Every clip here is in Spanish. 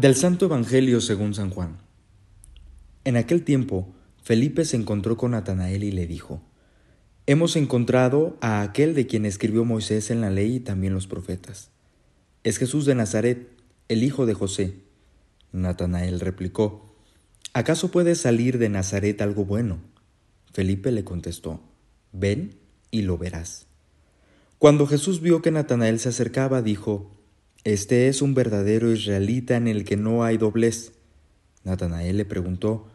Del Santo Evangelio según San Juan. En aquel tiempo, Felipe se encontró con Natanael y le dijo, Hemos encontrado a aquel de quien escribió Moisés en la ley y también los profetas. Es Jesús de Nazaret, el hijo de José. Natanael replicó, ¿acaso puede salir de Nazaret algo bueno? Felipe le contestó, ven y lo verás. Cuando Jesús vio que Natanael se acercaba, dijo, Este es un verdadero israelita en el que no hay doblez. Natanael le preguntó,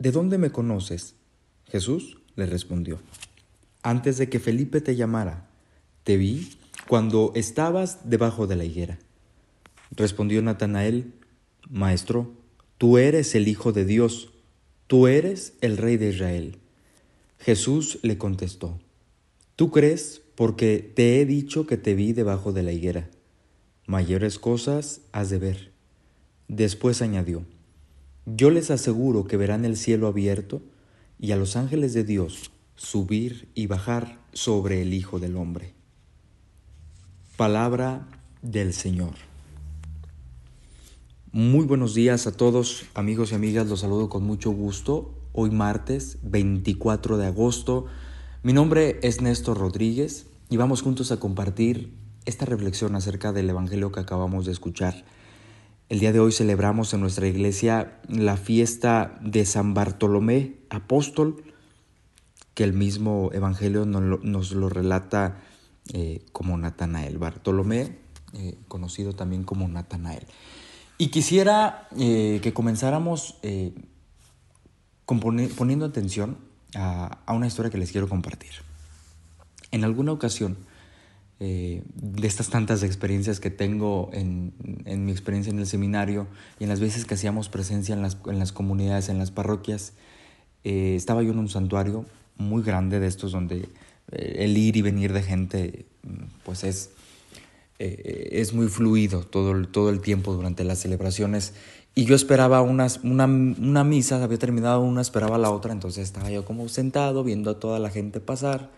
¿De dónde me conoces? Jesús le respondió, Antes de que Felipe te llamara, te vi cuando estabas debajo de la higuera. Respondió Natanael, Maestro, tú eres el Hijo de Dios, tú eres el Rey de Israel. Jesús le contestó, Tú crees porque te he dicho que te vi debajo de la higuera. Mayores cosas has de ver. Después añadió, Yo les aseguro que verán el cielo abierto y a los ángeles de Dios subir y bajar sobre el Hijo del Hombre. Palabra del Señor. Muy buenos días a todos, amigos y amigas, los saludo con mucho gusto. Hoy martes 24 de agosto. Mi nombre es Néstor Rodríguez y vamos juntos a compartir esta reflexión acerca del Evangelio que acabamos de escuchar. El día de hoy celebramos en nuestra iglesia la fiesta de San Bartolomé, apóstol, que el mismo Evangelio nos lo relata eh, como Natanael. Bartolomé, eh, conocido también como Natanael. Y quisiera eh, que comenzáramos poniendo atención a, una historia que les quiero compartir. En alguna ocasión, eh, de estas tantas experiencias que tengo en, mi experiencia en el seminario y en las veces que hacíamos presencia en las, en las comunidades, en las parroquias, estaba yo en un santuario muy grande de estos donde el ir y venir de gente pues es eh, es muy fluido todo el, todo el tiempo durante las celebraciones. Y yo esperaba unas, una, una misa, había terminado una, esperaba la otra, entonces estaba yo como sentado viendo a toda la gente pasar.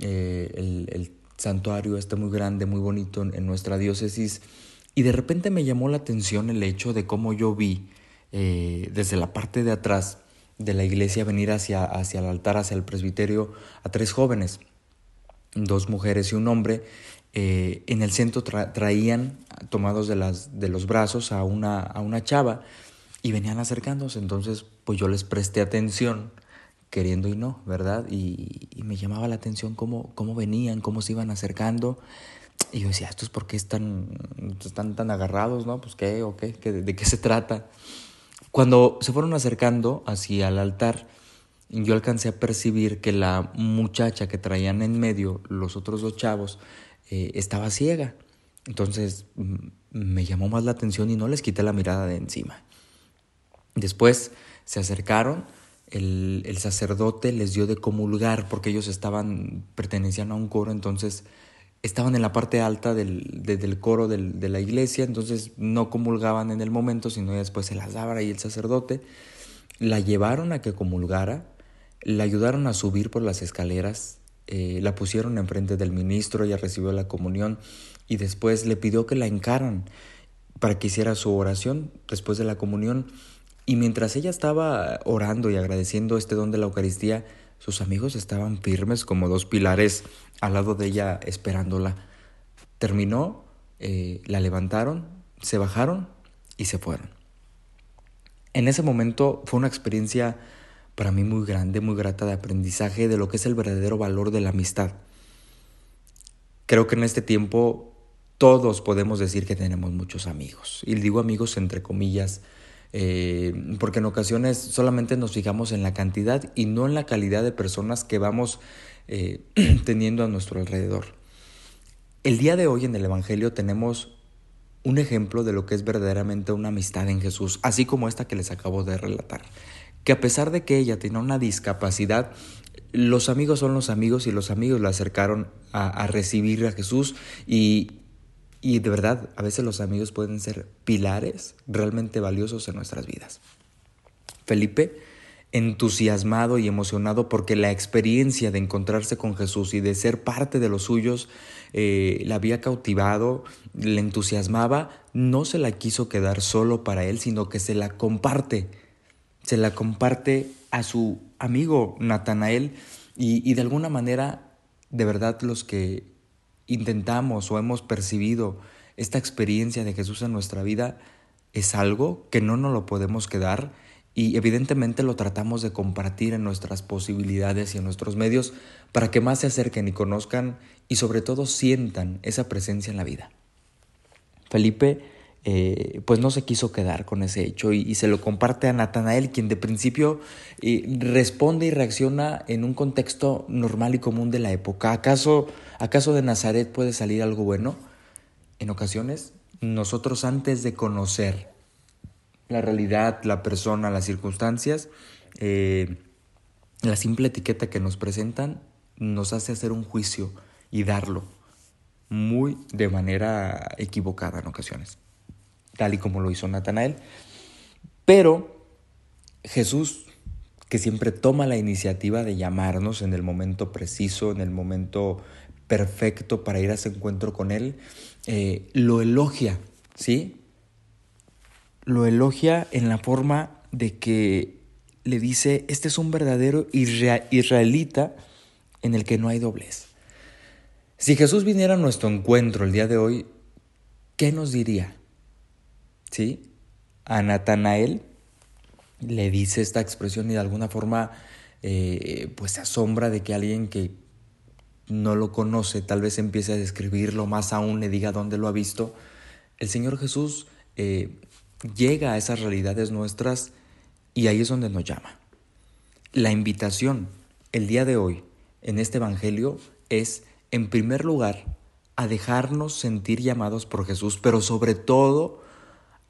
Eh, el, santuario está muy grande, muy bonito en, nuestra diócesis. Y de repente me llamó la atención el hecho de cómo yo vi eh, desde la parte de atrás de la iglesia venir hacia, hacia el altar, hacia el presbiterio, a tres jóvenes, dos mujeres y un hombre, eh, en el centro traían tomados de, las, de los brazos a una, a una chava y venían acercándose. Entonces, pues yo les presté atención, queriendo y no, ¿verdad? Y, me llamaba la atención cómo, cómo venían, cómo se iban acercando. Y yo decía, ¿estos por qué están, están tan agarrados, no? Pues qué, o qué, ¿de qué se trata? Cuando se fueron acercando hacia el altar, yo alcancé a percibir que la muchacha que traían en medio, los otros dos chavos, eh, estaba ciega. Entonces me llamó más la atención y no les quité la mirada de encima. Después se acercaron, el, sacerdote les dio de comulgar porque ellos estaban, pertenecían a un coro, entonces estaban en la parte alta del, del coro de la iglesia, entonces no comulgaban en el momento, sino después se las daba ahí el sacerdote. La llevaron a que comulgara, la ayudaron a subir por las escaleras eh, la pusieron enfrente del ministro, ella recibió la comunión y después le pidió que la encaran para que hiciera su oración después de la comunión. Y mientras ella estaba orando y agradeciendo este don de la Eucaristía, sus amigos estaban firmes como dos pilares al lado de ella esperándola. Terminó, eh, la levantaron, se bajaron y se fueron. En ese momento fue una experiencia para mí muy grande, muy grata de aprendizaje de lo que es el verdadero valor de la amistad. Creo que en este tiempo todos podemos decir que tenemos muchos amigos. Y digo amigos entre comillas, eh, porque en ocasiones solamente nos fijamos en la cantidad y no en la calidad de personas que vamos eh, teniendo a nuestro alrededor. El día de hoy en el Evangelio tenemos un ejemplo de lo que es verdaderamente una amistad en Jesús, así como esta que les acabo de relatar que a pesar de que ella tenía una discapacidad, los amigos son los amigos y los amigos la acercaron a, recibir a Jesús y, y de verdad a veces los amigos pueden ser pilares realmente valiosos en nuestras vidas. Felipe entusiasmado y emocionado porque la experiencia de encontrarse con Jesús y de ser parte de los suyos eh, la había cautivado, le entusiasmaba, no se la quiso quedar solo para él, sino que se la comparte, se la comparte a su amigo Natanael y, y de alguna manera, de verdad los que intentamos o hemos percibido esta experiencia de Jesús en nuestra vida, es algo que no nos lo podemos quedar y evidentemente lo tratamos de compartir en nuestras posibilidades y en nuestros medios para que más se acerquen y conozcan y sobre todo sientan esa presencia en la vida. Felipe eh, pues no se quiso quedar con ese hecho y, se lo comparte a Natanael, quien de principio eh, responde y reacciona en un contexto normal y común de la época. ¿Acaso, ¿Acaso de Nazaret puede salir algo bueno? En ocasiones, nosotros antes de conocer la realidad, la persona, las circunstancias, eh, la simple etiqueta que nos presentan nos hace hacer un juicio y darlo muy de manera equivocada en ocasiones, tal y como lo hizo Natanael. Pero Jesús, que siempre toma la iniciativa de llamarnos en el momento preciso, en el momento perfecto para ir a ese encuentro con Él, eh, lo elogia, ¿sí? lo elogia en la forma de que le dice, este es un verdadero israelita en el que no hay doblez. Si Jesús viniera a nuestro encuentro el día de hoy, ¿qué nos diría? ¿Sí? A Natanael le dice esta expresión y de alguna forma eh, pues se asombra de que alguien que no lo conoce tal vez empiece a describirlo, más aún le diga dónde lo ha visto. El Señor Jesús eh, llega a esas realidades nuestras y ahí es donde nos llama. La invitación el día de hoy en este Evangelio es, en primer lugar, a dejarnos sentir llamados por Jesús, pero sobre todo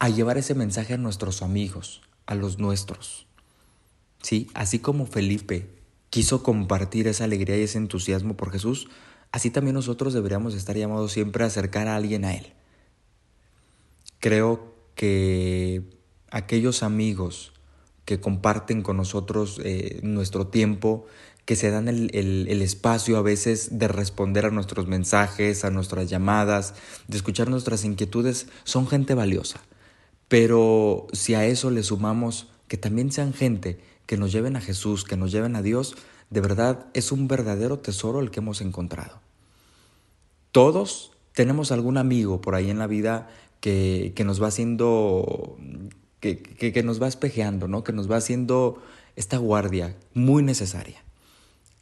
a llevar ese mensaje a nuestros amigos, a los nuestros. Sí, así como Felipe quiso compartir esa alegría y ese entusiasmo por Jesús, así también nosotros deberíamos estar llamados siempre a acercar a alguien a Él. Creo que aquellos amigos que comparten con nosotros eh, nuestro tiempo, que se dan el, el, espacio a veces de responder a nuestros mensajes, a nuestras llamadas, de escuchar nuestras inquietudes, son gente valiosa. Pero si a eso le sumamos que también sean gente que nos lleven a Jesús, que nos lleven a Dios, de verdad es un verdadero tesoro el que hemos encontrado. Todos tenemos algún amigo por ahí en la vida que, nos va haciendo, que, que, nos va espejeando, ¿no? que nos va haciendo esta guardia muy necesaria.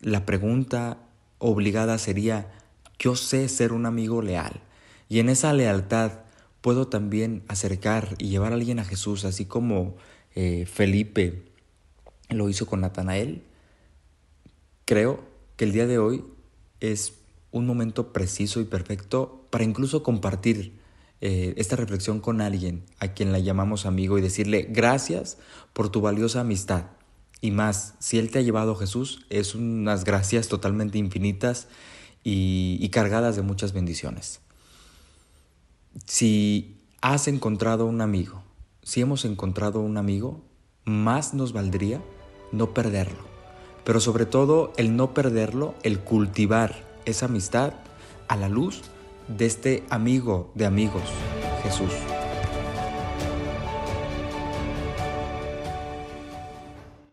La pregunta obligada sería, yo sé ser un amigo leal y en esa lealtad puedo también acercar y llevar a alguien a Jesús, así como eh, Felipe lo hizo con Natanael. Creo que el día de hoy es un momento preciso y perfecto para incluso compartir eh, esta reflexión con alguien a quien la llamamos amigo y decirle gracias por tu valiosa amistad. Y más, si Él te ha llevado a Jesús, es unas gracias totalmente infinitas y, y cargadas de muchas bendiciones. Si has encontrado un amigo, si hemos encontrado un amigo, más nos valdría no perderlo. Pero sobre todo el no perderlo, el cultivar esa amistad a la luz de este amigo de amigos, Jesús.